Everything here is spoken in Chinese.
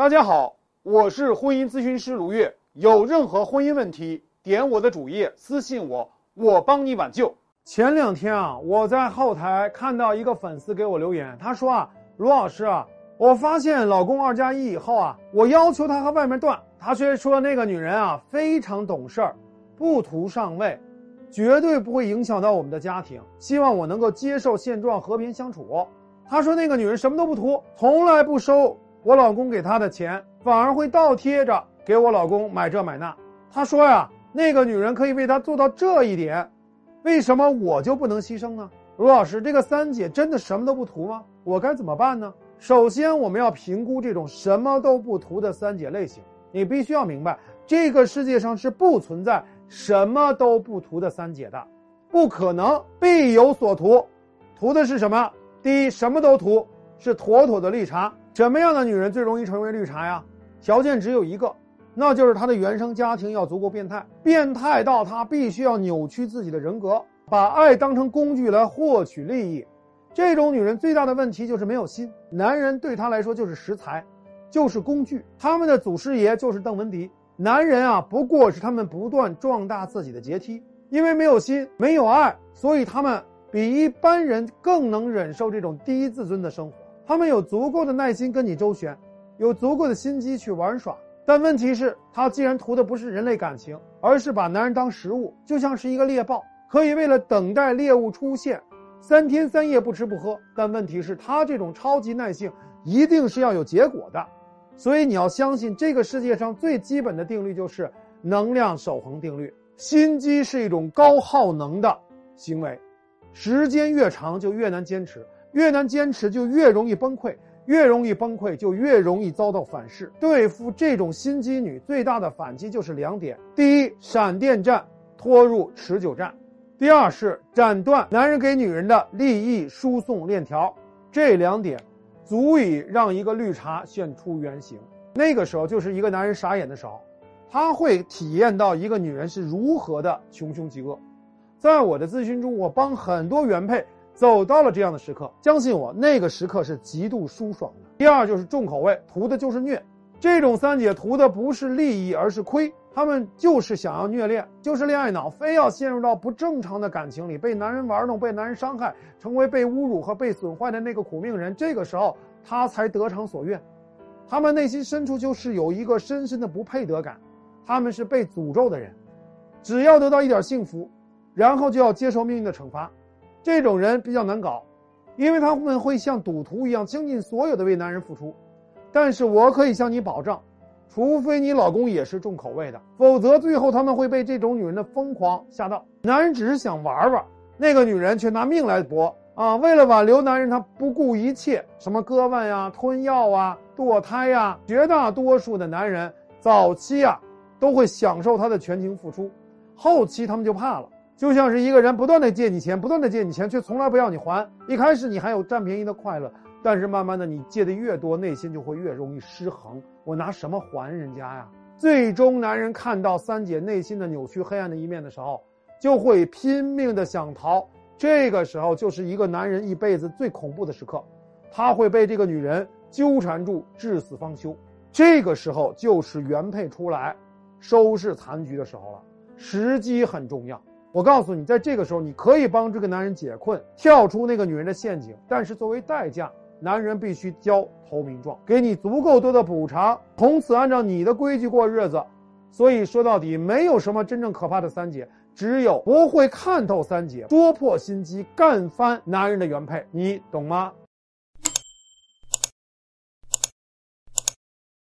大家好，我是婚姻咨询师卢月。有任何婚姻问题，点我的主页私信我，我帮你挽救。前两天啊，我在后台看到一个粉丝给我留言，他说啊，卢老师啊，我发现老公二加一以后啊，我要求他和外面断，他却说那个女人啊非常懂事儿，不图上位，绝对不会影响到我们的家庭，希望我能够接受现状，和平相处。他说那个女人什么都不图，从来不收我老公给她的钱，反而会倒贴着给我老公买这买那。他说呀，那个女人可以为他做到这一点，为什么我就不能牺牲呢？卢老师，这个三姐真的什么都不图吗？我该怎么办呢？首先，我们要评估这种什么都不图的三姐类型。你必须要明白，这个世界上是不存在什么都不图的三姐的，不可能，必有所图。图的是什么？第一，什么都图，是妥妥的绿茶。什么样的女人最容易成为绿茶呀？条件只有一个，那就是她的原生家庭要足够变态，变态到她必须要扭曲自己的人格，把爱当成工具来获取利益。这种女人最大的问题就是没有心，男人对她来说就是食材，就是工具。他们的祖师爷就是邓文迪，男人啊不过是他们不断壮大自己的阶梯。因为没有心，没有爱，所以他们比一般人更能忍受这种低自尊的生活。他们有足够的耐心跟你周旋，有足够的心机去玩耍。但问题是，他既然图的不是人类感情，而是把男人当食物，就像是一个猎豹，可以为了等待猎物出现，三天三夜不吃不喝。但问题是，他这种超级耐性一定是要有结果的。所以你要相信，这个世界上最基本的定律就是能量守恒定律。心机是一种高耗能的行为，时间越长就越难坚持。越难坚持，就越容易崩溃；越容易崩溃，就越容易遭到反噬。对付这种心机女，最大的反击就是两点：第一，闪电战拖入持久战；第二是斩断男人给女人的利益输送链条。这两点足以让一个绿茶现出原形。那个时候，就是一个男人傻眼的时候，他会体验到一个女人是如何的穷凶极恶。在我的咨询中，我帮很多原配。走到了这样的时刻，相信我，那个时刻是极度舒爽的。第二就是重口味，图的就是虐。这种三姐图的不是利益，而是亏。他们就是想要虐恋，就是恋爱脑，非要陷入到不正常的感情里，被男人玩弄，被男人伤害，成为被侮辱和被损坏的那个苦命人。这个时候，他才得偿所愿。他们内心深处就是有一个深深的不配得感，他们是被诅咒的人，只要得到一点幸福，然后就要接受命运的惩罚。这种人比较难搞，因为他们会像赌徒一样倾尽所有的为男人付出。但是我可以向你保证，除非你老公也是重口味的，否则最后他们会被这种女人的疯狂吓到。男人只是想玩玩，那个女人却拿命来搏啊！为了挽留男人，她不顾一切，什么割腕呀、吞药啊、堕胎呀。绝大多数的男人早期啊，都会享受她的全情付出，后期他们就怕了。就像是一个人不断的借你钱，不断的借你钱，却从来不要你还。一开始你还有占便宜的快乐，但是慢慢的你借的越多，内心就会越容易失衡。我拿什么还人家呀？最终，男人看到三姐内心的扭曲、黑暗的一面的时候，就会拼命的想逃。这个时候，就是一个男人一辈子最恐怖的时刻，他会被这个女人纠缠住，至死方休。这个时候，就是原配出来收拾残局的时候了。时机很重要。我告诉你，在这个时候，你可以帮这个男人解困，跳出那个女人的陷阱。但是作为代价，男人必须交投名状，给你足够多的补偿，从此按照你的规矩过日子。所以说到底，没有什么真正可怕的三姐，只有不会看透三姐，戳破心机，干翻男人的原配。你懂吗？